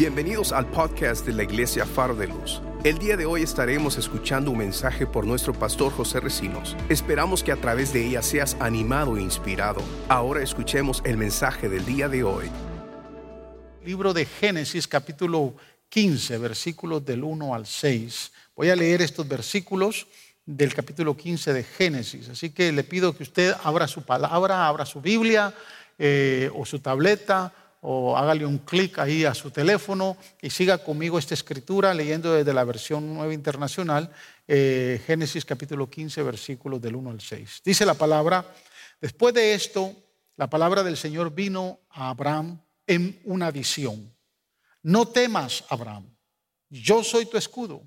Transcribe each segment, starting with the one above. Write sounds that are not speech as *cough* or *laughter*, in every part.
Bienvenidos al podcast de la Iglesia Faro de Luz. El día de hoy estaremos escuchando un mensaje por nuestro pastor José Recinos. Esperamos que a través de ella seas animado e inspirado. Ahora escuchemos el mensaje del día de hoy. Libro de Génesis capítulo 15, versículos del 1 al 6. Voy a leer estos versículos del capítulo 15 de Génesis. Así que le pido que usted abra su palabra, abra su Biblia eh, o su tableta o hágale un clic ahí a su teléfono y siga conmigo esta escritura leyendo desde la versión nueva internacional, eh, Génesis capítulo 15, versículos del 1 al 6. Dice la palabra, después de esto, la palabra del Señor vino a Abraham en una visión. No temas, Abraham, yo soy tu escudo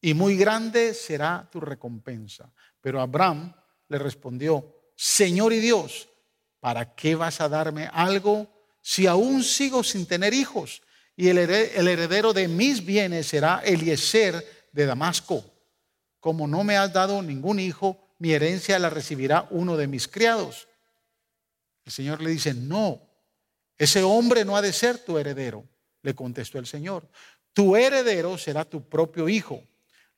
y muy grande será tu recompensa. Pero Abraham le respondió, Señor y Dios, ¿para qué vas a darme algo si aún sigo sin tener hijos? Y el heredero de mis bienes será Eliezer de Damasco. Como no me has dado ningún hijo, mi herencia la recibirá uno de mis criados. El Señor le dice, no, ese hombre no ha de ser tu heredero, le contestó el Señor. Tu heredero será tu propio hijo.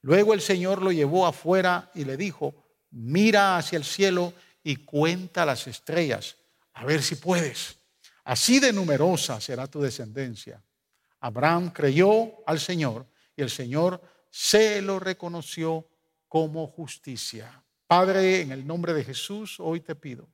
Luego el Señor lo llevó afuera y le dijo, mira hacia el cielo y cuenta las estrellas, a ver si puedes. Así de numerosa será tu descendencia. Abraham creyó al Señor y el Señor se lo reconoció como justicia. Padre, en el nombre de Jesús, hoy te pido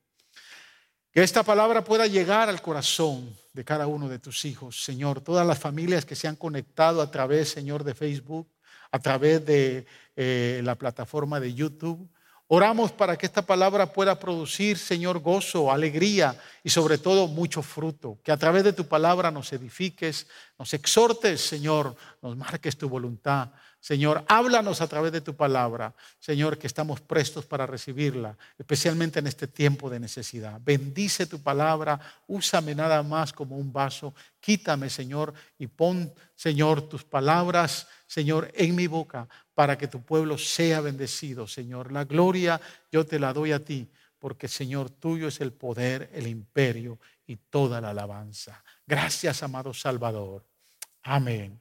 que esta palabra pueda llegar al corazón de cada uno de tus hijos, Señor. Todas las familias que se han conectado a través, Señor, de Facebook, a través de eh, la plataforma de YouTube. Oramos para que esta palabra pueda producir, Señor, gozo, alegría y sobre todo mucho fruto. Que a través de tu palabra nos edifiques, nos exhortes, Señor, nos marques tu voluntad. Señor, háblanos a través de tu palabra. Señor, que estamos prestos para recibirla, especialmente en este tiempo de necesidad. Bendice tu palabra, úsame nada más como un vaso. Quítame, Señor, y pon, Señor, tus palabras, Señor, en mi boca para que tu pueblo sea bendecido, Señor. La gloria yo te la doy a ti, porque Señor, tuyo es el poder, el imperio y toda la alabanza. Gracias, amado Salvador. Amén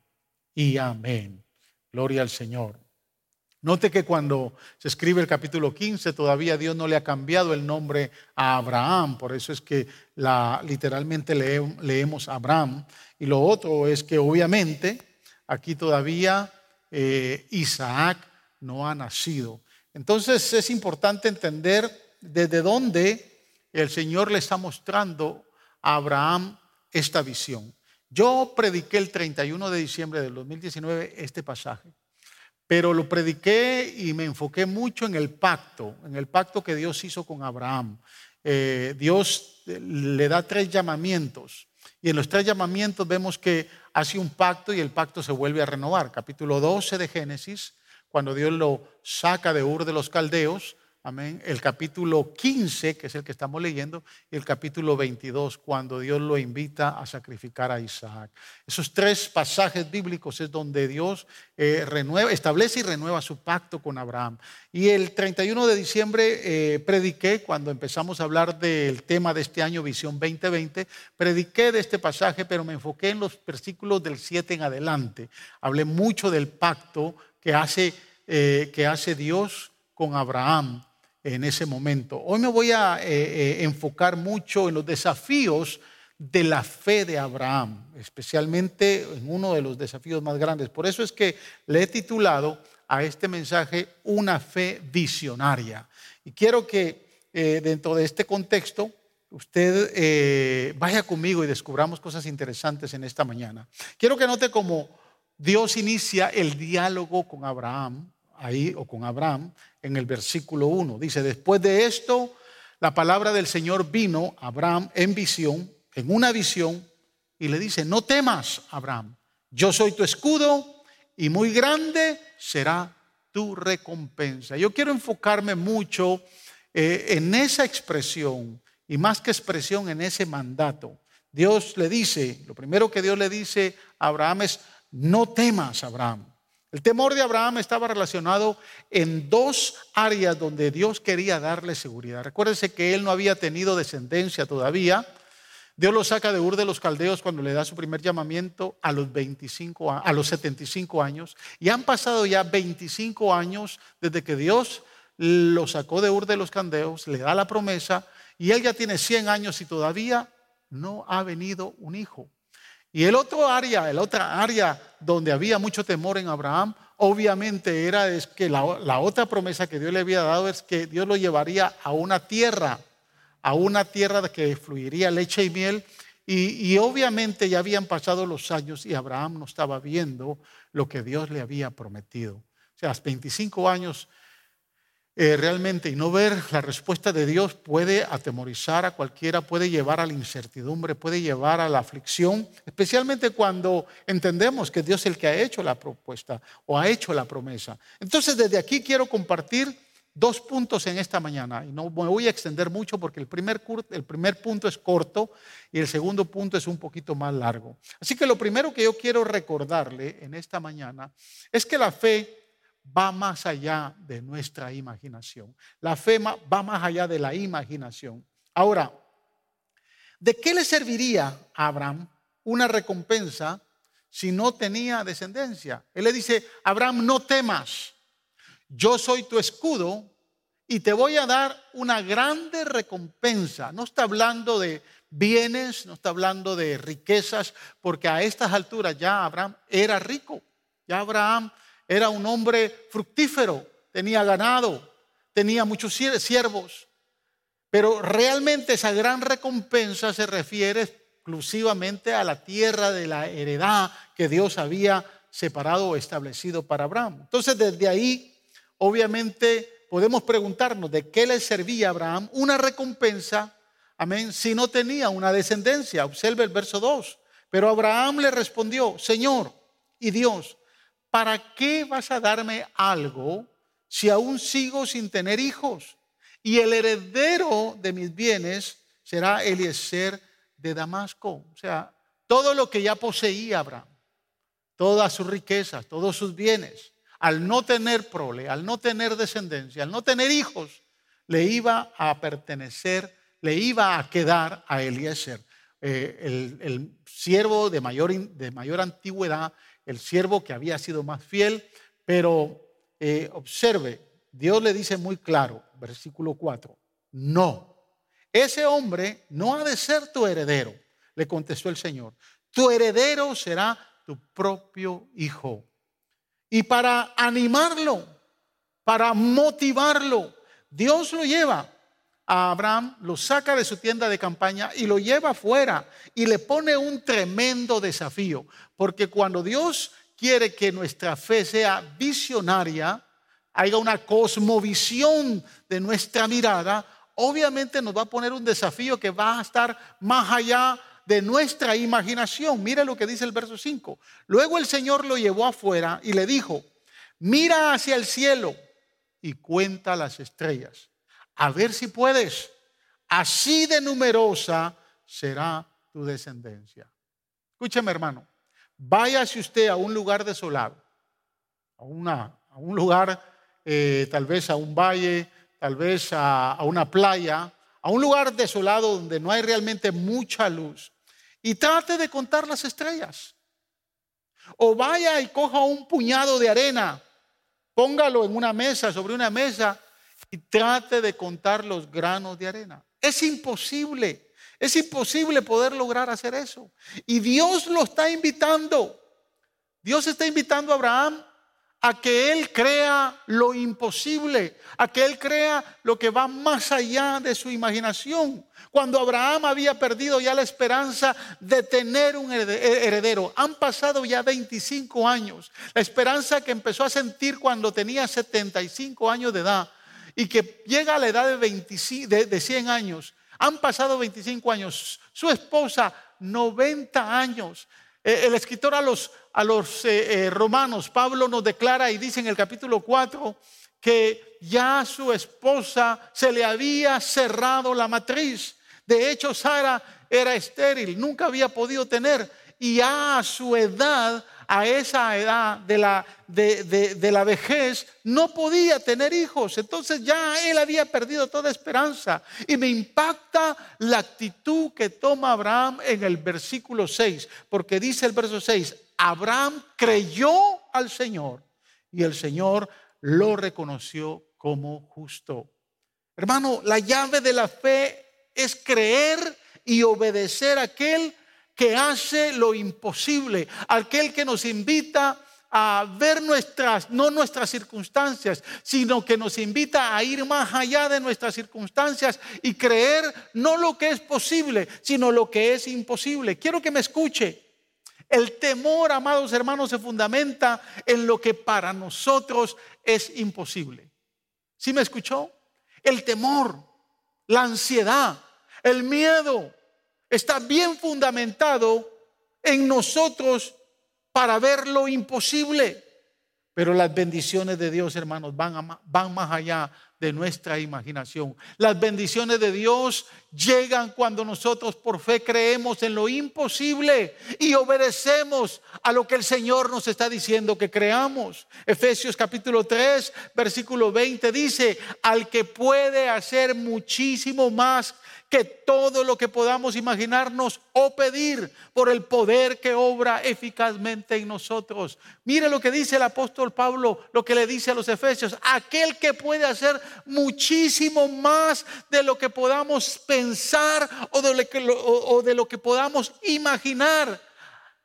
y amén. Gloria al Señor. Note que cuando se escribe el capítulo 15, todavía Dios no le ha cambiado el nombre a Abraham, por eso es que literalmente leemos Abraham. Y lo otro es que obviamente aquí todavía eh, Isaac no ha nacido. Entonces es importante entender desde dónde el Señor le está mostrando a Abraham esta visión. Yo prediqué el 31 de diciembre del 2019 este pasaje, pero lo prediqué y me enfoqué mucho en el pacto, en el pacto que Dios hizo con Abraham. Eh, Dios le da tres llamamientos y en los tres llamamientos vemos que hace un pacto y el pacto se vuelve a renovar. Capítulo 12 de Génesis, cuando Dios lo saca de Ur de los Caldeos, Amén. El capítulo 15, que es el que estamos leyendo, y el capítulo 22, cuando Dios lo invita a sacrificar a Isaac. Esos tres pasajes bíblicos es donde Dios eh, renueva, establece y renueva su pacto con Abraham. Y el 31 de diciembre eh, prediqué, cuando empezamos a hablar del tema de este año, Visión 2020, prediqué de este pasaje, pero me enfoqué en los versículos del 7 en adelante. Hablé mucho del pacto que hace, eh, que hace Dios con Abraham en ese momento. Hoy me voy a eh, eh, enfocar mucho en los desafíos de la fe de Abraham, especialmente en uno de los desafíos más grandes. Por eso es que le he titulado a este mensaje Una fe visionaria. Y quiero que eh, dentro de este contexto usted vaya conmigo y descubramos cosas interesantes en esta mañana. Quiero que note cómo Dios inicia el diálogo con Abraham ahí o con Abraham en el versículo 1. Dice, después de esto, la palabra del Señor vino a Abraham en visión, en una visión, y le dice, no temas, Abraham, yo soy tu escudo y muy grande será tu recompensa. Yo quiero enfocarme mucho eh, en esa expresión y más que expresión en ese mandato. Dios le dice, lo primero que Dios le dice a Abraham es, no temas, Abraham. El temor de Abraham estaba relacionado en dos áreas donde Dios quería darle seguridad. Recuérdense que él no había tenido descendencia todavía, Dios lo saca de Ur de los Caldeos cuando le da su primer llamamiento a los 25 a los 75 años y han pasado ya 25 años desde que Dios lo sacó de Ur de los Caldeos, le da la promesa y él ya tiene 100 años y todavía no ha venido un hijo. Y el otro área, el otra área donde había mucho temor en Abraham, obviamente era es que la, la, otra promesa que Dios le había dado es que Dios lo llevaría a una tierra a una tierra que fluiría leche y miel. Y, obviamente ya habían pasado los años y Abraham no estaba viendo lo que Dios le había prometido. O sea, 25 años eh, realmente y no ver la respuesta de Dios puede atemorizar a cualquiera, puede llevar a la incertidumbre, puede llevar a la aflicción, especialmente cuando entendemos que Dios es el que ha hecho la propuesta o ha hecho la promesa. Entonces, desde aquí quiero compartir dos puntos en esta mañana y no me voy a extender mucho porque el primer, el primer punto es corto y el segundo punto es un poquito más largo. Así que lo primero que yo quiero recordarle en esta mañana es que la fe va más allá de nuestra imaginación. La fe va más allá de la imaginación. Ahora, ¿de qué le serviría a Abraham una recompensa si no tenía descendencia? Él le dice, Abraham, no temas yo soy tu escudo y te voy a dar una grande recompensa. No está hablando de bienes, no está hablando de riquezas, porque a estas alturas ya Abraham era rico, ya Abraham era un hombre fructífero, tenía ganado, tenía muchos siervos, pero realmente esa gran recompensa se refiere exclusivamente a la tierra de la heredad que Dios había separado o establecido para Abraham. Entonces desde ahí obviamente podemos preguntarnos de qué le servía a Abraham una recompensa, amén, si no tenía una descendencia. Observe el verso 2. Pero Abraham le respondió, Señor y Dios, ¿para qué vas a darme algo si aún sigo sin tener hijos? Y el heredero de mis bienes será Eliezer de Damasco. O sea, todo lo que ya poseía Abraham, todas sus riquezas, todos sus bienes, al no tener prole, al no tener descendencia, al no tener hijos, le iba a pertenecer, le iba a quedar a Eliezer, eh, el, siervo de mayor, de mayor antigüedad, el siervo que había sido más fiel, pero eh, observe, Dios le dice muy claro, versículo 4, no, ese hombre no ha de ser tu heredero, le contestó el Señor, tu heredero será tu propio hijo. Y para animarlo, para motivarlo, Dios lo lleva a Abraham, lo saca de su tienda de campaña y lo lleva afuera y le pone un tremendo desafío. Porque cuando Dios quiere que nuestra fe sea visionaria, haya una cosmovisión de nuestra mirada, obviamente nos va a poner un desafío que va a estar más allá de nuestra imaginación. Mira lo que dice el verso 5. Luego el Señor lo llevó afuera y le dijo, mira hacia el cielo y cuenta las estrellas. A ver si puedes. Así de numerosa será tu descendencia. Escúcheme hermano, váyase usted a un lugar desolado, a, una, a un lugar, eh, tal vez a un valle, tal vez a una playa, a un lugar desolado donde no hay realmente mucha luz y trate de contar las estrellas. O vaya y coja un puñado de arena, póngalo en una mesa, sobre una mesa, y trate de contar los granos de arena. Es imposible, es imposible poder lograr hacer eso. Y Dios lo está invitando. Dios está invitando a Abraham a que Él crea lo imposible, a que Él crea lo que va más allá de su imaginación. Cuando Abraham había perdido ya la esperanza de tener un heredero, han pasado ya 25 años, la esperanza que empezó a sentir cuando tenía 75 años de edad y que llega a la edad de, de 100 años, han pasado 25 años, su esposa 90 años, eh, el escritor a los, a los eh, eh, romanos, Pablo nos declara y dice en el capítulo 4 que ya su esposa se le había cerrado la matriz. De hecho, Sara era estéril, nunca había podido tener. Y a su edad a esa edad de la, de, la vejez no podía tener hijos. Entonces ya él había perdido toda esperanza. Y me impacta la actitud que toma Abraham en el versículo 6, porque dice el verso 6, Abraham creyó al Señor y el Señor lo reconoció como justo. Hermano, la llave de la fe es creer y obedecer a aquel que hace lo imposible, aquel que nos invita a ver nuestras, no nuestras circunstancias, sino que nos invita a ir más allá de nuestras circunstancias y creer no lo que es posible, sino lo que es imposible. Quiero que me escuche. El temor, amados hermanos, se fundamenta en lo que para nosotros es imposible. ¿Sí me escuchó? El temor, la ansiedad, el miedo está bien fundamentado en nosotros para ver lo imposible. Pero las bendiciones de Dios, hermanos, van, van más allá de nuestra imaginación. Las bendiciones de Dios llegan cuando nosotros por fe creemos en lo imposible y obedecemos a lo que el Señor nos está diciendo que creamos. Efesios capítulo 3, versículo 20 dice, al que puede hacer muchísimo más que todo lo que podamos imaginarnos o pedir por el poder que obra eficazmente en nosotros. Mire lo que dice el apóstol Pablo, lo que le dice a los efesios, aquel que puede hacer muchísimo más de lo que podamos pensar o de lo que, o de lo que podamos imaginar.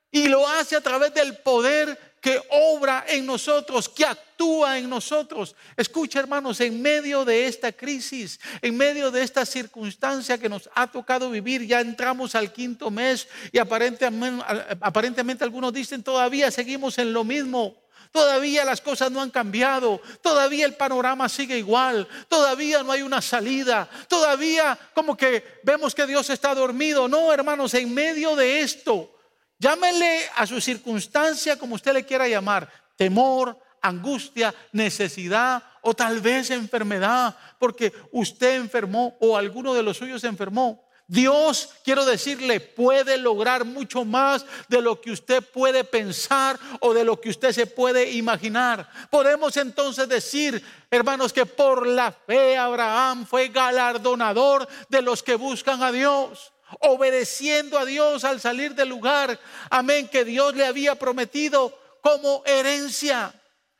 Y lo hace a través del poder que obra en nosotros, que actúa en nosotros. Escucha, hermanos, en medio de esta crisis, en medio de esta circunstancia que nos ha tocado vivir, ya entramos al quinto mes y aparentemente, aparentemente algunos dicen todavía seguimos en lo mismo. Todavía las cosas no han cambiado, todavía el panorama sigue igual, todavía no hay una salida, todavía como que vemos que Dios está dormido. No, hermanos, en medio de esto, Llámenle a su circunstancia como usted le quiera llamar, temor, angustia, necesidad o tal vez enfermedad, porque usted enfermó o alguno de los suyos enfermó. Dios, quiero decirle, puede lograr mucho más de lo que usted puede pensar o de lo que usted se puede imaginar. Podemos entonces decir, hermanos, que por la fe Abraham fue galardonador de los que buscan a Dios obedeciendo a Dios al salir del lugar, amén, que Dios le había prometido como herencia.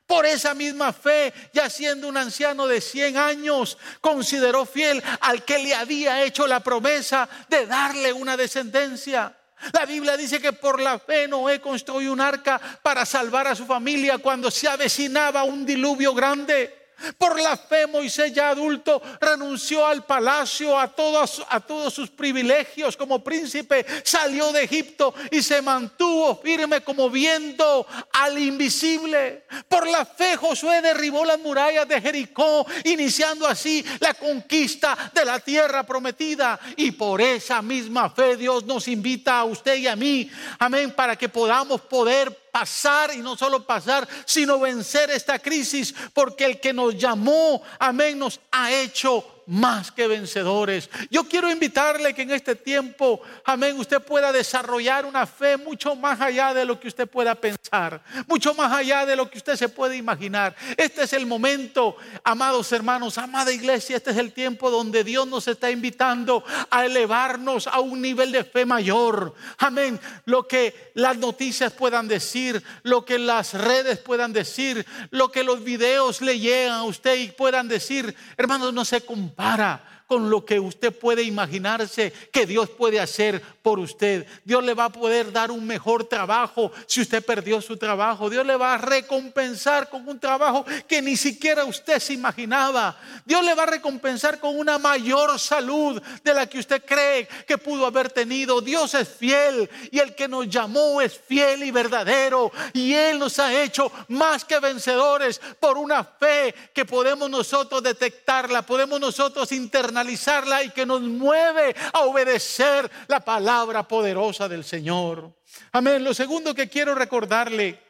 Por esa misma fe, ya siendo un anciano de 100 años, consideró fiel al que le había hecho la promesa de darle una descendencia. La Biblia dice que por la fe Noé construyó un arca para salvar a su familia cuando se avecinaba un diluvio grande. Por la fe Moisés ya adulto renunció al palacio, a todos, a todos sus privilegios como príncipe, salió de Egipto y se mantuvo firme como viendo al invisible. Por la fe Josué derribó las murallas de Jericó, iniciando así la conquista de la tierra prometida. Y por esa misma fe Dios nos invita a usted y a mí, amén, para que podamos poder pasar y no solo pasar, sino vencer esta crisis, porque el que nos llamó, amén, nos ha hecho más que vencedores. Yo quiero invitarle que en este tiempo, amén, usted pueda desarrollar una fe mucho más allá de lo que usted pueda pensar, mucho más allá de lo que usted se puede imaginar. Este es el momento, amados hermanos, amada iglesia, este es el tiempo donde Dios nos está invitando a elevarnos a un nivel de fe mayor. Amén. Lo que las noticias puedan decir, lo que las redes puedan decir, lo que los videos le llegan a usted y puedan decir, hermanos, no se para con lo que usted puede imaginarse que Dios puede hacer por usted. Dios le va a poder dar un mejor trabajo si usted perdió su trabajo. Dios le va a recompensar con un trabajo que ni siquiera usted se imaginaba. Dios le va a recompensar con una mayor salud de la que usted cree que pudo haber tenido. Dios es fiel y el que nos llamó es fiel y verdadero. Y Él nos ha hecho más que vencedores por una fe que podemos nosotros detectarla, podemos nosotros internar analizarla y que nos mueve a obedecer la palabra poderosa del Señor. Amén. Lo segundo que quiero recordarle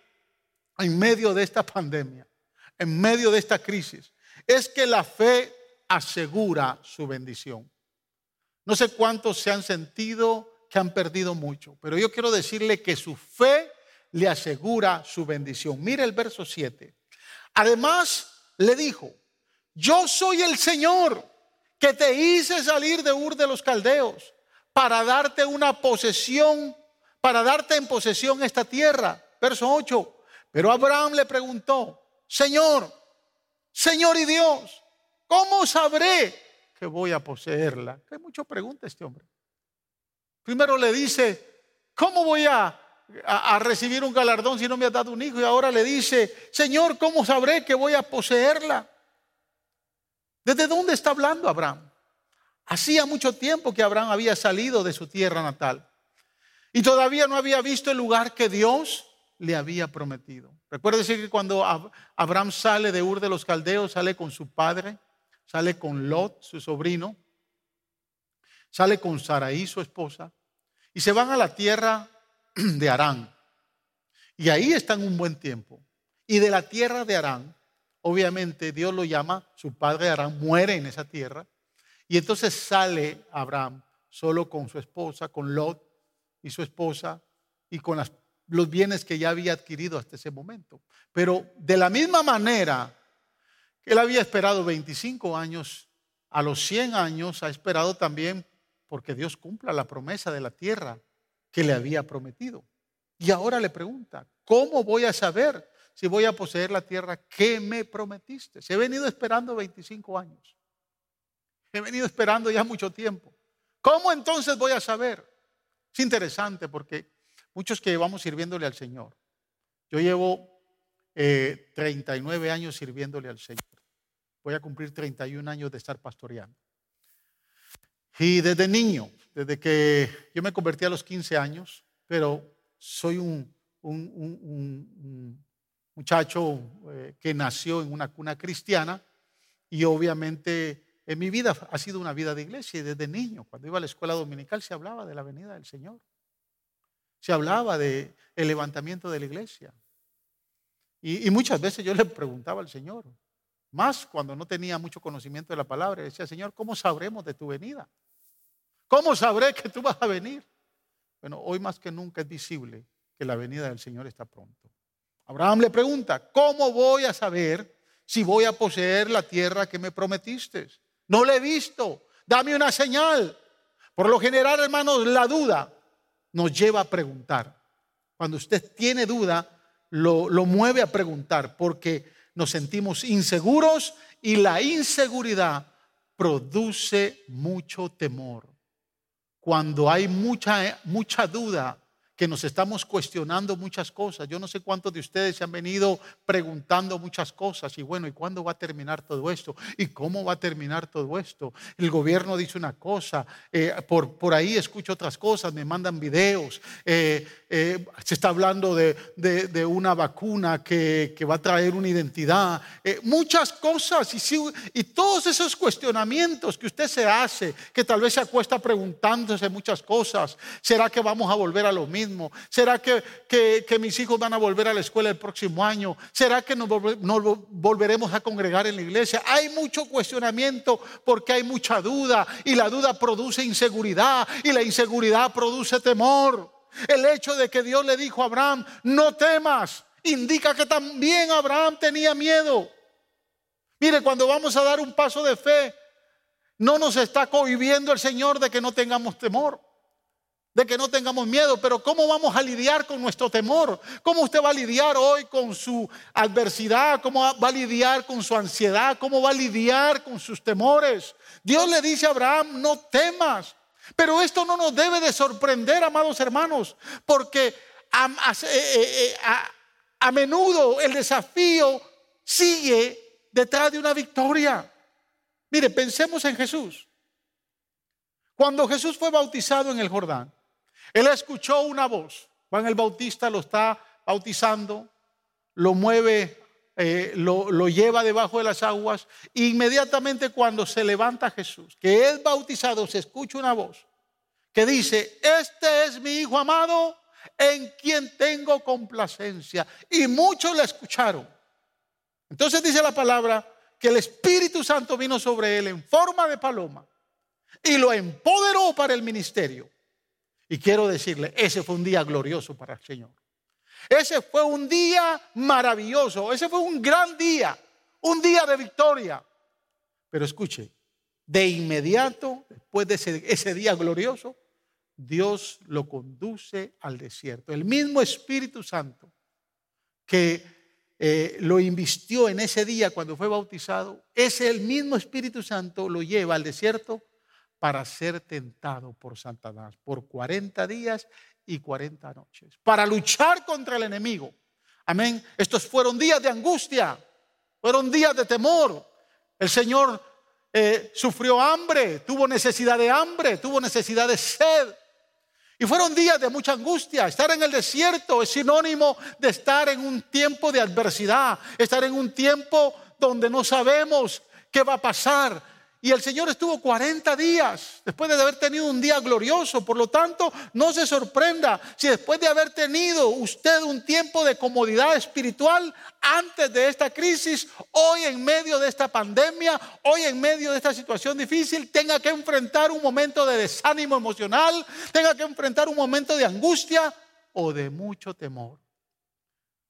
en medio de esta pandemia, en medio de esta crisis, es que la fe asegura su bendición. No sé cuántos se han sentido que han perdido mucho, pero yo quiero decirle que su fe le asegura su bendición. Mire el verso 7. Además le dijo, yo soy el Señor que te hice salir de Ur de los Caldeos para darte una posesión, para darte en posesión esta tierra. Verso 8. Pero Abraham le preguntó, Señor, Señor y Dios, ¿cómo sabré que voy a poseerla? Que mucho pregunta este hombre. Primero le dice, ¿cómo voy a, a, recibir un galardón si no me has dado un hijo? Y ahora le dice, Señor, ¿cómo sabré que voy a poseerla? ¿Desde dónde está hablando Abraham? Hacía mucho tiempo que Abraham había salido de su tierra natal y todavía no había visto el lugar que Dios le había prometido. Recuérdese que cuando Abraham sale de Ur de los Caldeos, sale con su padre, sale con Lot, su sobrino, sale con Saraí, su esposa, y se van a la tierra *clears throat* de Arán. Y ahí están un buen tiempo. Y de la tierra de Arán, obviamente Dios lo llama, su padre Arán muere en esa tierra. Y entonces sale Abraham solo con su esposa, con Lot y su esposa, y con los bienes que ya había adquirido hasta ese momento. Pero de la misma manera que él había esperado 25 años, a los 100 años ha esperado también porque Dios cumpla la promesa de la tierra que le había prometido. Y ahora le pregunta, ¿cómo voy a saber si voy a poseer la tierra que me prometiste? He venido esperando 25 años. He venido esperando ya mucho tiempo. ¿Cómo entonces voy a saber? Es interesante porque Muchos que llevamos sirviéndole al Señor. Yo llevo 39 eh, años sirviéndole al Señor. Voy a cumplir 31 años de estar pastoreando. Y desde niño, desde que yo me convertí a los 15 años, pero soy un, muchacho eh, que nació en una cuna cristiana y obviamente en mi vida ha sido una vida de iglesia y desde niño, cuando iba a la escuela dominical se hablaba de la venida del Señor. Se hablaba de levantamiento de la iglesia. Y, muchas veces yo le preguntaba al Señor, más cuando no tenía mucho conocimiento de la palabra, decía, Señor, ¿cómo sabremos de tu venida? ¿Cómo sabré que tú vas a venir? Bueno, hoy más que nunca es visible que la venida del Señor está pronto. Abraham le pregunta, ¿cómo voy a saber si voy a poseer la tierra que me prometiste? No la he visto, dame una señal. Por lo general, hermanos, la duda nos lleva a preguntar. Cuando usted tiene duda, lo, lo mueve a preguntar porque nos sentimos inseguros y la inseguridad produce mucho temor. Cuando hay mucha, mucha duda, que nos estamos cuestionando muchas cosas. Yo no sé cuántos de ustedes se han venido preguntando muchas cosas y bueno, ¿y cuándo va a terminar todo esto? ¿Y cómo va a terminar todo esto? El gobierno dice una cosa, eh, por, por ahí escucho otras cosas, me mandan videos, eh, eh, se está hablando de, de, una vacuna que, que, va a traer una identidad, muchas cosas y, y todos esos cuestionamientos que usted se hace, que tal vez se acuesta preguntándose muchas cosas, ¿será que vamos a volver a lo mismo? ¿Será que, mis hijos van a volver a la escuela el próximo año? ¿Será que nos, volveremos a congregar en la iglesia? Hay mucho cuestionamiento porque hay mucha duda y la duda produce inseguridad y la inseguridad produce temor. El hecho de que Dios le dijo a Abraham, no temas, indica que también Abraham tenía miedo. Mire, cuando vamos a dar un paso de fe, no nos está cohibiendo el Señor de que no tengamos temor de que no tengamos miedo, pero ¿cómo vamos a lidiar con nuestro temor? ¿Cómo usted va a lidiar hoy con su adversidad? ¿Cómo va a lidiar con su ansiedad? ¿Cómo va a lidiar con sus temores? Dios le dice a Abraham, no temas. Pero esto no nos debe de sorprender, amados hermanos, porque a, eh, eh, eh, a menudo el desafío sigue detrás de una victoria. Mire, pensemos en Jesús. Cuando Jesús fue bautizado en el Jordán, él escuchó una voz. Juan el Bautista lo está bautizando, lo mueve, eh, lo, lo, lleva debajo de las aguas. Inmediatamente cuando se levanta Jesús, que es bautizado, se escucha una voz que dice, este es mi Hijo amado en quien tengo complacencia. Y muchos la escucharon. Entonces dice la palabra que el Espíritu Santo vino sobre él en forma de paloma y lo empoderó para el ministerio. Y quiero decirle, ese fue un día glorioso para el Señor. Ese fue un día maravilloso, ese fue un gran día, un día de victoria. Pero escuche, de inmediato, después de ese, día glorioso, Dios lo conduce al desierto. El mismo Espíritu Santo que eh, lo invistió en ese día cuando fue bautizado, ese el mismo Espíritu Santo lo lleva al desierto para ser tentado por Satanás por 40 días y 40 noches, para luchar contra el enemigo. Amén. Estos fueron días de angustia, fueron días de temor. El Señor eh, sufrió hambre, tuvo necesidad de hambre, tuvo necesidad de sed. Y fueron días de mucha angustia. Estar en el desierto es sinónimo de estar en un tiempo de adversidad, estar en un tiempo donde no sabemos qué va a pasar, y el Señor estuvo 40 días después de haber tenido un día glorioso. Por lo tanto, no se sorprenda si después de haber tenido usted un tiempo de comodidad espiritual antes de esta crisis, hoy en medio de esta pandemia, hoy en medio de esta situación difícil, tenga que enfrentar un momento de desánimo emocional, tenga que enfrentar un momento de angustia o de mucho temor.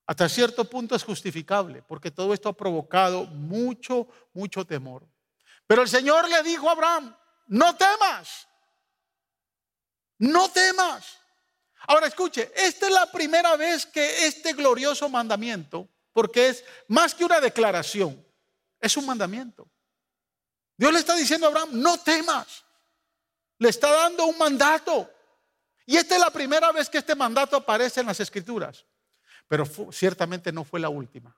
Hasta cierto punto es justificable, porque todo esto ha provocado mucho, mucho temor. Pero el Señor le dijo a Abraham, no temas, no temas. Ahora escuche, esta es la primera vez que este glorioso mandamiento, porque es más que una declaración, es un mandamiento. Dios le está diciendo a Abraham, no temas. Le está dando un mandato. Y esta es la primera vez que este mandato aparece en las escrituras. Pero ciertamente no fue la última.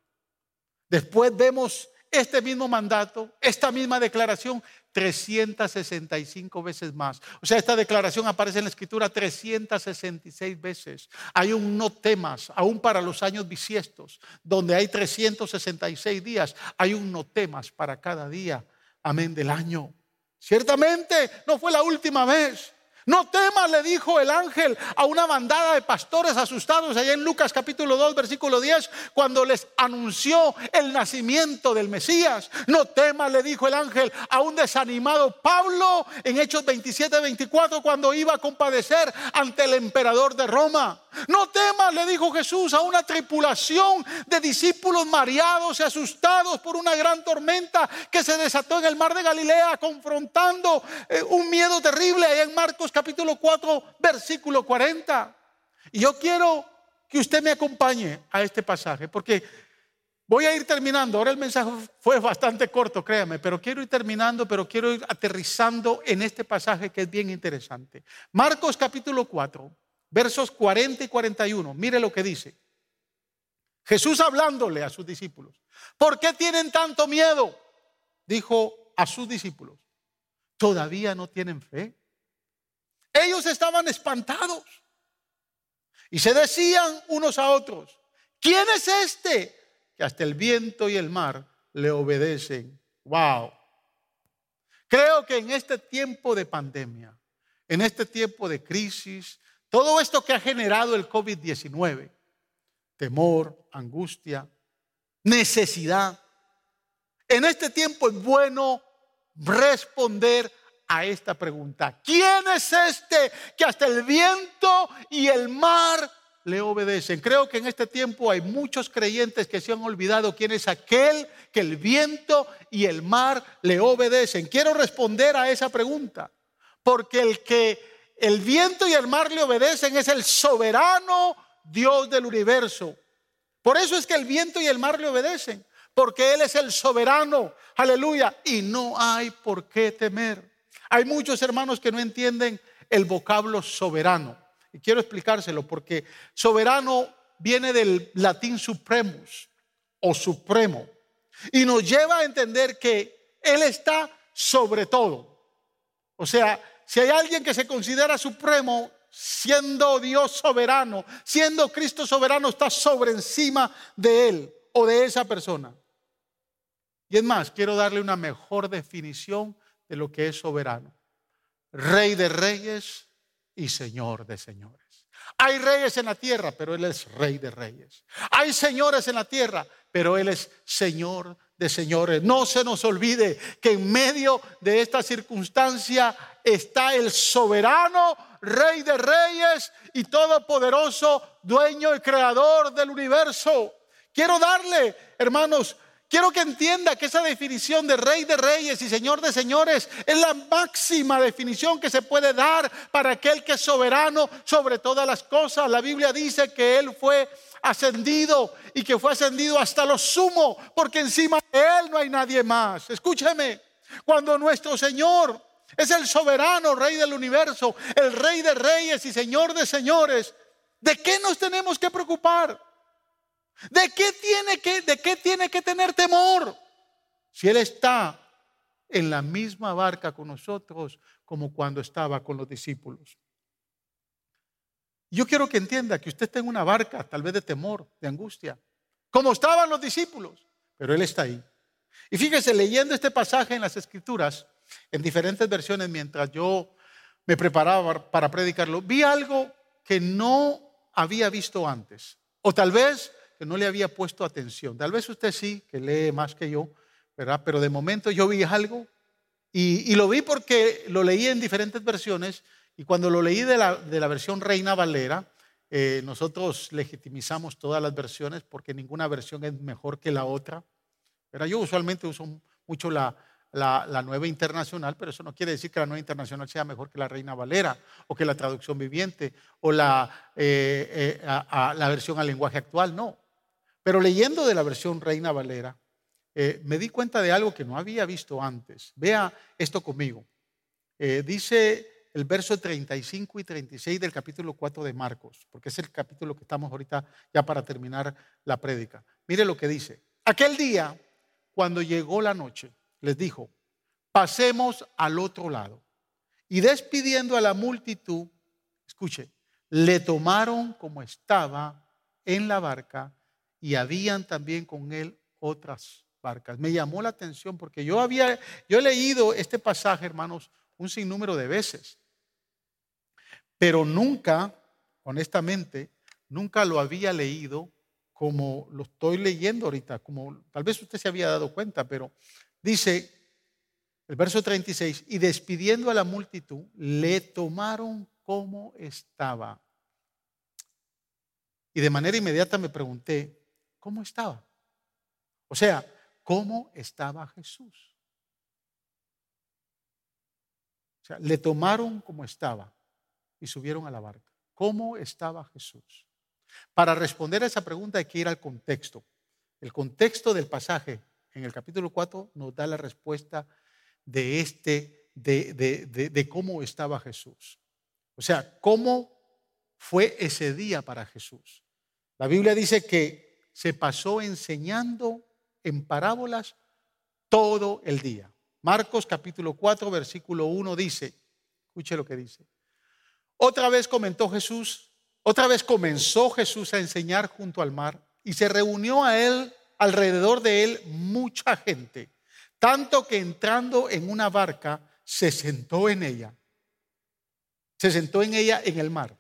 Después vemos este mismo mandato, esta misma declaración 365 veces más. O sea, esta declaración aparece en la escritura 366 veces. Hay un no temas, aún para los años bisiestos, donde hay 366 días, hay un no temas para cada día, amén, del año. Ciertamente no fue la última vez. No temas, le dijo el ángel a una bandada de pastores asustados allá en Lucas capítulo 2, versículo 10, cuando les anunció el nacimiento del Mesías. No temas, le dijo el ángel a un desanimado Pablo en Hechos 27, 24, cuando iba a compadecer ante el emperador de Roma. No temas, le dijo Jesús a una tripulación de discípulos mareados y asustados por una gran tormenta que se desató en el mar de Galilea, confrontando eh, un miedo terrible allá en Marcos capítulo 4, versículo 40. Y yo quiero que usted me acompañe a este pasaje, porque voy a ir terminando. Ahora el mensaje fue bastante corto, créame, pero quiero ir terminando, pero quiero ir aterrizando en este pasaje que es bien interesante. Marcos capítulo 4, versos 40 y 41. Mire lo que dice. Jesús hablándole a sus discípulos. ¿Por qué tienen tanto miedo? Dijo a sus discípulos. ¿Todavía no tienen fe? Ellos estaban espantados y se decían unos a otros, ¿quién es este que hasta el viento y el mar le obedecen? Wow. Creo que en este tiempo de pandemia, en este tiempo de crisis, todo esto que ha generado el COVID-19, temor, angustia, necesidad, en este tiempo es bueno responder a esta pregunta. ¿Quién es este que hasta el viento y el mar le obedecen? Creo que en este tiempo hay muchos creyentes que se han olvidado quién es aquel que el viento y el mar le obedecen. Quiero responder a esa pregunta, porque el que el viento y el mar le obedecen es el soberano Dios del universo. Por eso es que el viento y el mar le obedecen, porque Él es el soberano, aleluya, y no hay por qué temer. Hay muchos hermanos que no entienden el vocablo soberano. Y quiero explicárselo porque soberano viene del latín supremus o supremo. Y nos lleva a entender que Él está sobre todo. O sea, si hay alguien que se considera supremo, siendo Dios soberano, siendo Cristo soberano, está sobre encima de Él o de esa persona. Y es más, quiero darle una mejor definición de lo que es soberano. Rey de reyes y Señor de señores. Hay reyes en la tierra, pero Él es rey de reyes. Hay señores en la tierra, pero Él es Señor de señores. No se nos olvide que en medio de esta circunstancia está el soberano, rey de reyes y todopoderoso, dueño y creador del universo. Quiero darle, hermanos, Quiero que entienda que esa definición de rey de reyes y señor de señores es la máxima definición que se puede dar para aquel que es soberano sobre todas las cosas. La Biblia dice que Él fue ascendido y que fue ascendido hasta lo sumo, porque encima de Él no hay nadie más. Escúcheme, cuando nuestro Señor es el soberano rey del universo, el rey de reyes y señor de señores, ¿de qué nos tenemos que preocupar? ¿De qué tiene que, de qué tiene que tener temor? Si Él está en la misma barca con nosotros como cuando estaba con los discípulos. Yo quiero que entienda que usted está en una barca, tal vez de temor, de angustia, como estaban los discípulos, pero Él está ahí. Y fíjese, leyendo este pasaje en las Escrituras, en diferentes versiones, mientras yo me preparaba para predicarlo, vi algo que no había visto antes. O tal vez que no le había puesto atención. Tal vez usted sí, que lee más que yo, ¿verdad? Pero de momento yo vi algo y, lo vi porque lo leí en diferentes versiones y cuando lo leí de la, de la versión Reina Valera, eh, nosotros legitimizamos todas las versiones porque ninguna versión es mejor que la otra. Pero yo usualmente uso mucho la, la, nueva internacional, pero eso no quiere decir que la nueva internacional sea mejor que la Reina Valera o que la traducción viviente o la, eh, eh, la versión al lenguaje actual, no. Pero leyendo de la versión Reina Valera, eh, me di cuenta de algo que no había visto antes. Vea esto conmigo. Eh, dice el verso 35 y 36 del capítulo 4 de Marcos, porque es el capítulo que estamos ahorita ya para terminar la prédica. Mire lo que dice. Aquel día, cuando llegó la noche, les dijo, pasemos al otro lado. Y despidiendo a la multitud, escuche, le tomaron como estaba en la barca y habían también con él otras barcas. Me llamó la atención porque yo había, yo he leído este pasaje, hermanos, un sinnúmero de veces, pero nunca, honestamente, nunca lo había leído como lo estoy leyendo ahorita, como tal vez usted se había dado cuenta, pero dice el verso 36, y despidiendo a la multitud, le tomaron como estaba. Y de manera inmediata me pregunté, ¿Cómo estaba? O sea, ¿cómo estaba Jesús? O sea, le tomaron como estaba y subieron a la barca. ¿Cómo estaba Jesús? Para responder a esa pregunta hay que ir al contexto. El contexto del pasaje en el capítulo 4 nos da la respuesta de este, de, de cómo estaba Jesús. O sea, cómo fue ese día para Jesús. La Biblia dice que se pasó enseñando en parábolas todo el día. Marcos capítulo 4, versículo 1 dice, escuche lo que dice. Otra vez comentó Jesús, otra vez comenzó Jesús a enseñar junto al mar y se reunió a él, alrededor de él, mucha gente, tanto que entrando en una barca se sentó en ella. Se sentó en ella en el mar.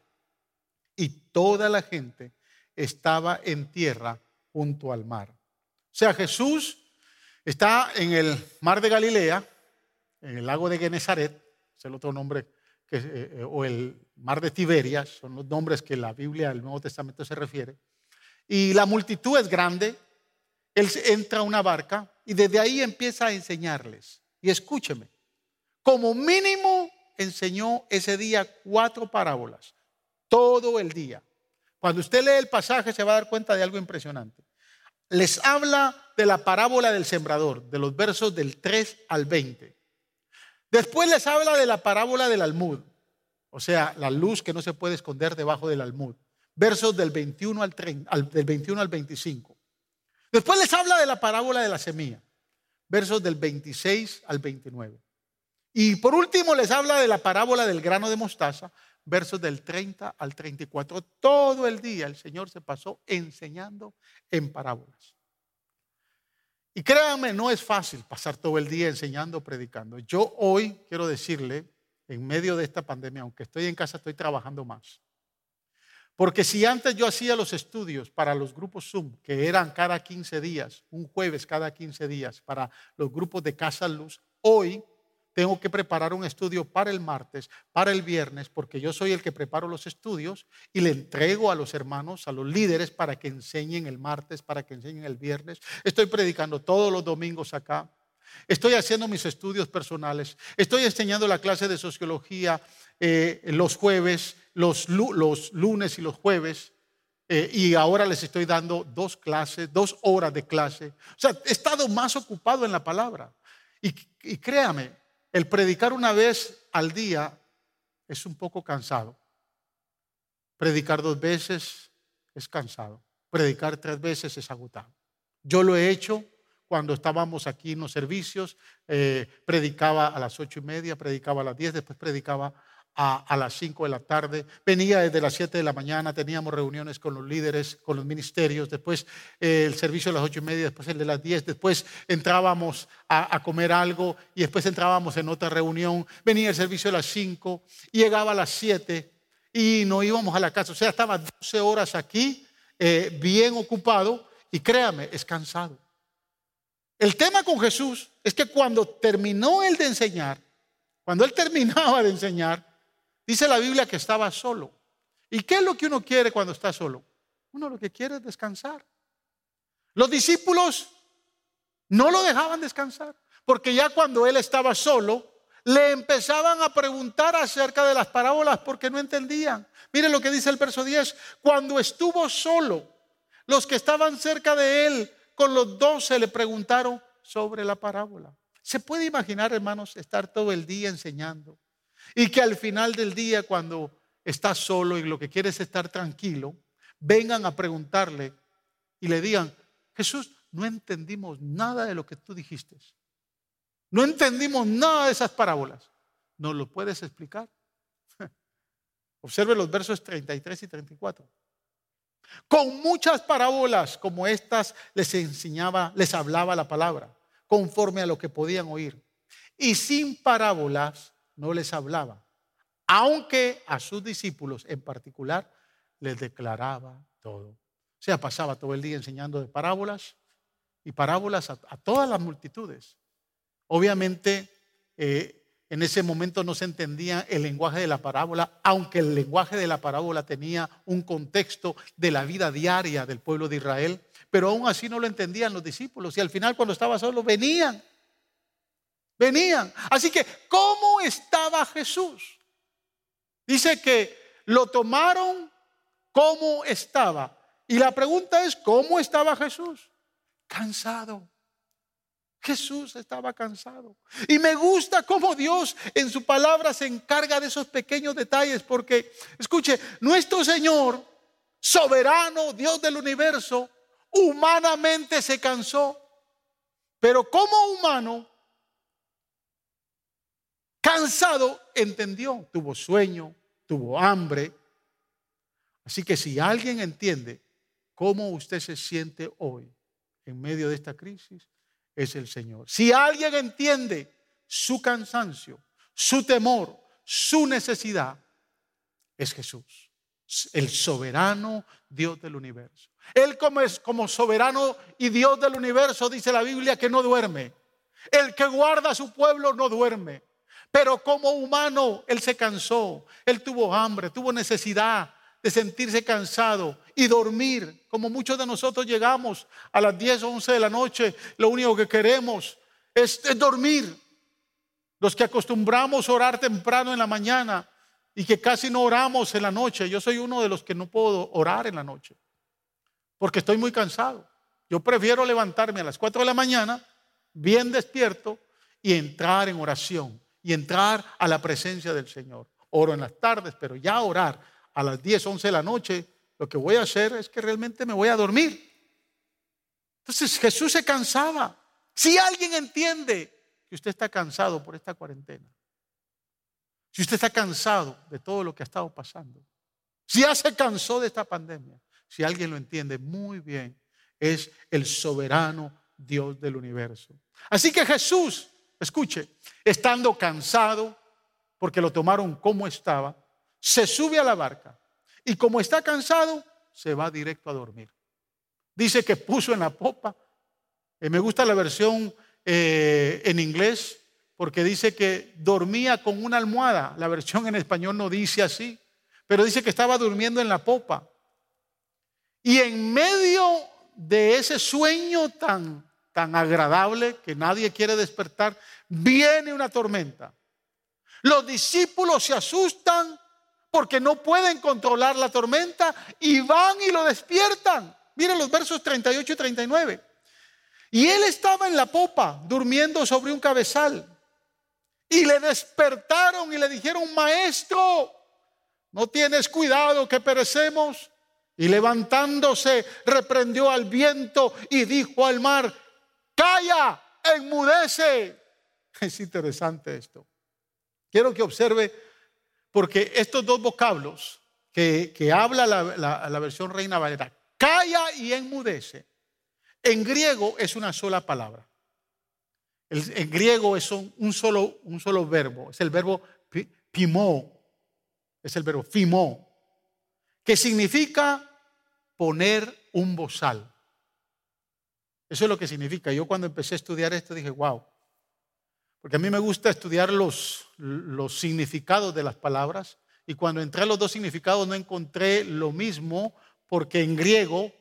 Y toda la gente estaba en tierra junto al mar. O sea, Jesús está en el mar de Galilea, en el lago de Genezaret, es el otro nombre, eh, eh, o el mar de Tiberias, son los nombres que la Biblia del Nuevo Testamento se refiere. Y la multitud es grande, él entra a una barca y desde ahí empieza a enseñarles. Y escúcheme, como mínimo enseñó ese día cuatro parábolas, todo el día. Cuando usted lee el pasaje se va a dar cuenta de algo impresionante. Les habla de la parábola del sembrador, de los versos del 3 al 20. Después les habla de la parábola del almud, o sea, la luz que no se puede esconder debajo del almud, versos del 21 al, 30, del 21 al 25. Después les habla de la parábola de la semilla, versos del 26 al 29. Y por último les habla de la parábola del grano de mostaza, versos del 30 al 34. Todo el día el Señor se pasó enseñando en parábolas. Y créanme, no es fácil pasar todo el día enseñando, predicando. Yo hoy quiero decirle, en medio de esta pandemia, aunque estoy en casa, estoy trabajando más. Porque si antes yo hacía los estudios para los grupos Zoom, que eran cada 15 días, un jueves cada 15 días, para los grupos de Casa Luz, hoy tengo que preparar un estudio para el martes, para el viernes, porque yo soy el que preparo los estudios y le entrego a los hermanos, a los líderes, para que enseñen el martes, para que enseñen el viernes. Estoy predicando todos los domingos acá. Estoy haciendo mis estudios personales. Estoy enseñando la clase de sociología eh, los jueves, los, los, lunes y los jueves. Eh, y ahora les estoy dando dos clases, dos horas de clase. O sea, he estado más ocupado en la palabra. Y, y créame, el predicar una vez al día es un poco cansado. Predicar dos veces es cansado. Predicar tres veces es agotado. Yo lo he hecho cuando estábamos aquí en los servicios. Eh, predicaba a las ocho y media, predicaba a las diez, después predicaba a, las 5 de la tarde. Venía desde las 7 de la mañana, teníamos reuniones con los líderes, con los ministerios, después eh, el servicio a las 8 y media, después el de las 10, después entrábamos a, comer algo y después entrábamos en otra reunión. Venía el servicio a las 5 y llegaba a las 7 y no íbamos a la casa. O sea, estaba 12 horas aquí, eh, bien ocupado y créame, es cansado. El tema con Jesús es que cuando terminó él de enseñar, cuando él terminaba de enseñar, Dice la Biblia que estaba solo. ¿Y qué es lo que uno quiere cuando está solo? Uno lo que quiere es descansar. Los discípulos no lo dejaban descansar, porque ya cuando él estaba solo, le empezaban a preguntar acerca de las parábolas porque no entendían. Miren lo que dice el verso 10, cuando estuvo solo, los que estaban cerca de él con los doce le preguntaron sobre la parábola. ¿Se puede imaginar, hermanos, estar todo el día enseñando? Y que al final del día, cuando estás solo y lo que quieres es estar tranquilo, vengan a preguntarle y le digan, Jesús, no entendimos nada de lo que tú dijiste. No entendimos nada de esas parábolas. ¿Nos lo puedes explicar? *laughs* Observe los versos 33 y 34. Con muchas parábolas como estas les enseñaba, les hablaba la palabra, conforme a lo que podían oír. Y sin parábolas no les hablaba, aunque a sus discípulos en particular les declaraba todo. O sea, pasaba todo el día enseñando de parábolas y parábolas a, todas las multitudes. Obviamente, eh, en ese momento no se entendía el lenguaje de la parábola, aunque el lenguaje de la parábola tenía un contexto de la vida diaria del pueblo de Israel, pero aún así no lo entendían los discípulos y al final cuando estaba solo venían Venían. Así que, ¿cómo estaba Jesús? Dice que lo tomaron como estaba. Y la pregunta es, ¿cómo estaba Jesús? Cansado. Jesús estaba cansado. Y me gusta cómo Dios en su palabra se encarga de esos pequeños detalles, porque, escuche, nuestro Señor, soberano, Dios del universo, humanamente se cansó. Pero como humano, Cansado, entendió, tuvo sueño, tuvo hambre. Así que si alguien entiende cómo usted se siente hoy en medio de esta crisis, es el Señor. Si alguien entiende su cansancio, su temor, su necesidad, es Jesús, el soberano Dios del universo. Él como es como soberano y Dios del universo dice la Biblia que no duerme. El que guarda a su pueblo no duerme. Pero como humano, Él se cansó, Él tuvo hambre, tuvo necesidad de sentirse cansado y dormir, como muchos de nosotros llegamos a las 10 o 11 de la noche, lo único que queremos es, dormir. Los que acostumbramos a orar temprano en la mañana y que casi no oramos en la noche, yo soy uno de los que no puedo orar en la noche, porque estoy muy cansado. Yo prefiero levantarme a las 4 de la mañana, bien despierto, y entrar en oración y entrar a la presencia del Señor. Oro en las tardes, pero ya orar a las 10, 11 de la noche, lo que voy a hacer es que realmente me voy a dormir. Entonces Jesús se cansaba. Si alguien entiende que usted está cansado por esta cuarentena, si usted está cansado de todo lo que ha estado pasando, si ya se cansó de esta pandemia, si alguien lo entiende muy bien, es el soberano Dios del universo. Así que Jesús escuche, estando cansado, porque lo tomaron como estaba, se sube a la barca Y como está cansado, se va directo a dormir. Dice que puso en la popa. Eh, me gusta la versión eh, en inglés porque dice que dormía con una almohada. La versión en español no dice así, pero dice que estaba durmiendo en la popa. Y en medio de ese sueño tan, tan agradable que nadie quiere despertar, viene una tormenta. Los discípulos se asustan porque no pueden controlar la tormenta y van y lo despiertan. Miren los versos 38 y 39. Y él estaba en la popa, durmiendo sobre un cabezal. Y le despertaron y le dijeron, maestro, no tienes cuidado que perecemos. Y levantándose, reprendió al viento y dijo al mar, calla, enmudece. *laughs* Es interesante esto. Quiero que observe, porque estos dos vocablos que, habla la, versión Reina Valera, calla y enmudece, en griego es una sola palabra. en griego es un, solo, un solo verbo, es el verbo pimó, es el verbo fimó, que significa poner un bozal. Eso es lo que significa. Yo cuando empecé a estudiar esto dije, wow, porque a mí me gusta estudiar los, los significados de las palabras y cuando entré a los dos significados no encontré lo mismo porque en griego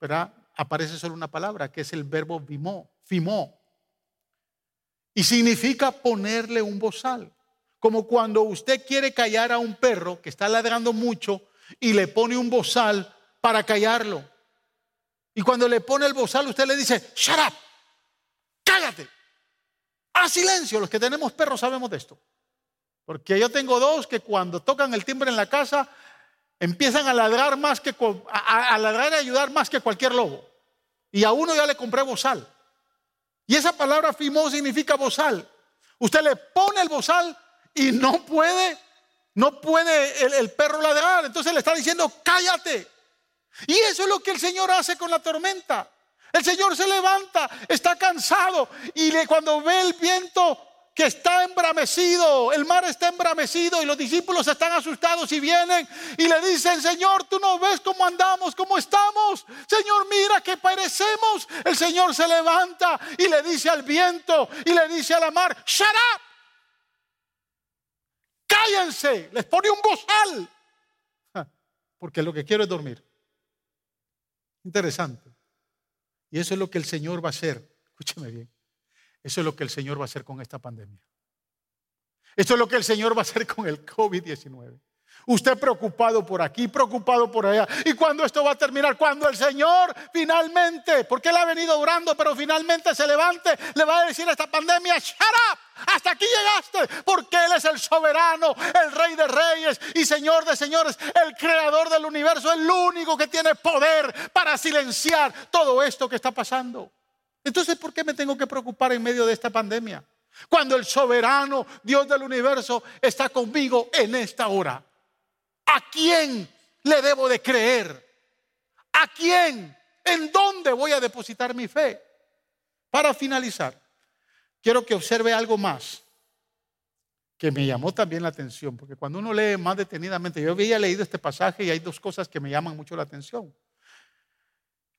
¿verdad? aparece solo una palabra, que es el verbo vimó, fimó. Y significa ponerle un bozal. Como cuando usted quiere callar a un perro que está ladrando mucho y le pone un bozal para callarlo. Y cuando le pone el bozal, usted le dice, shut up, cállate. A silencio, los que tenemos perros sabemos de esto. Porque yo tengo dos que cuando tocan el timbre en la casa empiezan a ladrar más que a, ladrar y ayudar más que cualquier lobo. Y a uno ya le compré bozal. Y esa palabra fimó significa bozal. Usted le pone el bozal y no puede, no puede el, el, perro ladrar. Entonces le está diciendo, cállate. Y eso es lo que el Señor hace con la tormenta. El Señor se levanta, está cansado y le, cuando ve el viento que está embramecido, el mar está embramecido y los discípulos están asustados y vienen y le dicen, Señor, tú no ves cómo andamos, cómo estamos. Señor, mira que parecemos. El Señor se levanta y le dice al viento y le dice a la mar, shut up. Cállense, les pone un bozal. *laughs* Porque lo que quiero es dormir. Interesante. Y eso es lo que el Señor va a hacer. Escúcheme bien. Eso es lo que el Señor va a hacer con esta pandemia. Esto es lo que el Señor va a hacer con el COVID-19. Usted preocupado por aquí, preocupado por allá. ¿Y cuándo esto va a terminar? Cuando el Señor finalmente, porque Él ha venido orando, pero finalmente se levante, le va a decir a esta pandemia, shut up, hasta aquí llegaste, porque Él es el soberano, el rey de reyes y señor de señores, el creador del universo, el único que tiene poder para silenciar todo esto que está pasando. Entonces, ¿por qué me tengo que preocupar en medio de esta pandemia? Cuando el soberano Dios del universo está conmigo en esta hora. ¿A quién le debo de creer? ¿A quién? ¿En dónde voy a depositar mi fe? Para finalizar, quiero que observe algo más que me llamó también la atención, porque cuando uno lee más detenidamente, yo había leído este pasaje y hay dos cosas que me llaman mucho la atención.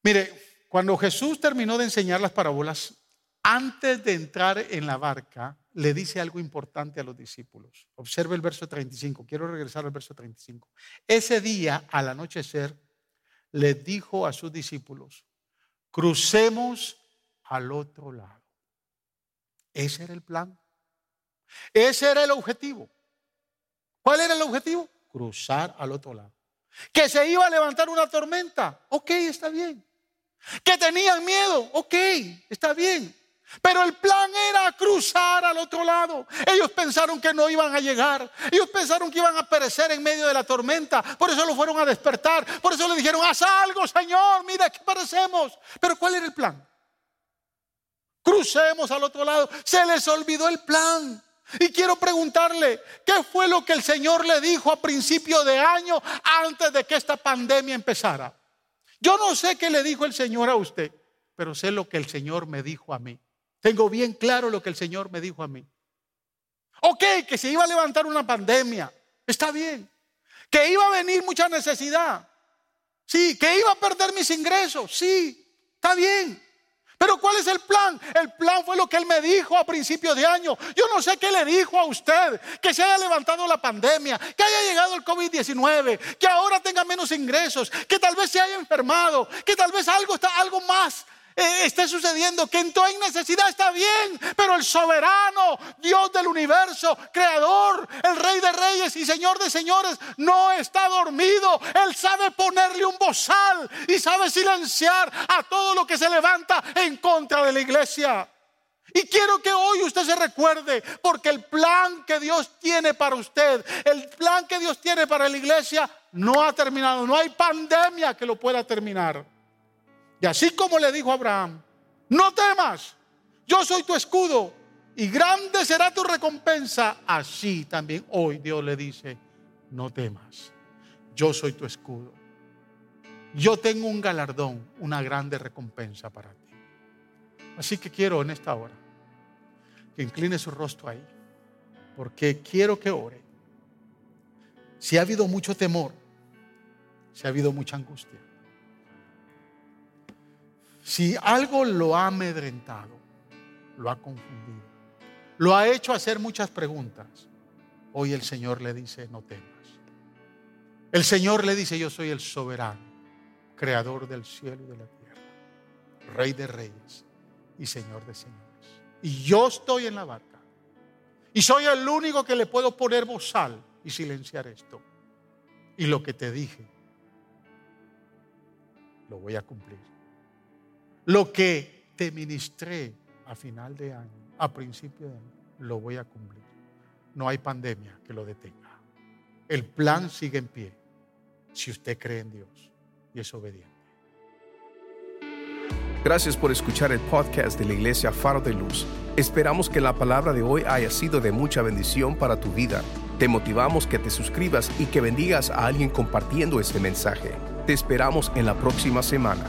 Mire, cuando Jesús terminó de enseñar las parábolas, antes de entrar en la barca, le dice algo importante a los discípulos. Observe el verso 35. Quiero regresar al verso 35. Ese día, al anochecer, le dijo a sus discípulos, crucemos al otro lado. Ese era el plan. Ese era el objetivo. ¿Cuál era el objetivo? Cruzar al otro lado. Que se iba a levantar una tormenta. Ok, está bien. Que tenían miedo, ok, está bien. Pero el plan era cruzar al otro lado. Ellos pensaron que no iban a llegar. Ellos pensaron que iban a perecer en medio de la tormenta. Por eso lo fueron a despertar. Por eso le dijeron, haz algo, Señor. Mira que perecemos. Pero ¿cuál era el plan? Crucemos al otro lado. Se les olvidó el plan. Y quiero preguntarle, ¿qué fue lo que el Señor le dijo a principio de año antes de que esta pandemia empezara? Yo no sé qué le dijo el Señor a usted, pero sé lo que el Señor me dijo a mí. Tengo bien claro lo que el Señor me dijo a mí. Ok, que se iba a levantar una pandemia. Está bien. que iba a venir mucha necesidad. Sí, que iba a perder mis ingresos. Sí, está bien. Pero ¿cuál es el plan? El plan fue lo que él me dijo a principios de año. Yo no sé qué le dijo a usted, que se haya levantado la pandemia, que haya llegado el COVID-19, que ahora tenga menos ingresos, que tal vez se haya enfermado, que tal vez algo está algo más eh, esté sucediendo, que en toda necesidad está bien, pero el soberano, Dios del universo, creador, el rey de reyes y señor de señores, no está dormido. Él sabe ponerle un bozal y sabe silenciar a todo lo que se levanta en contra de la iglesia. Y quiero que hoy usted se recuerde, porque el plan que Dios tiene para usted, el plan que Dios tiene para la iglesia, no ha terminado. No hay pandemia que lo pueda terminar. Y así como le dijo Abraham, no temas, yo soy tu escudo y grande será tu recompensa. Así también hoy Dios le dice, no temas, yo soy tu escudo. Yo tengo un galardón, una grande recompensa para ti. Así que quiero en esta hora que incline su rostro ahí, porque quiero que ore. Si ha habido mucho temor, si ha habido mucha angustia, si algo lo ha amedrentado, lo ha confundido, lo ha hecho hacer muchas preguntas, hoy el Señor le dice, no temas. El Señor le dice, yo soy el soberano, creador del cielo y de la tierra, rey de reyes y señor de señores. Y yo estoy en la barca. Y soy el único que le puedo poner bozal y silenciar esto. Y lo que te dije, lo voy a cumplir. Lo que te ministré a final de año, a principio de año, lo voy a cumplir. No hay pandemia que lo detenga. El plan sigue en pie si usted cree en Dios y es obediente. Gracias por escuchar el podcast de la Iglesia Faro de Luz. Esperamos que la palabra de hoy haya sido de mucha bendición para tu vida. Te motivamos que te suscribas y que bendigas a alguien compartiendo este mensaje. Te esperamos en la próxima semana.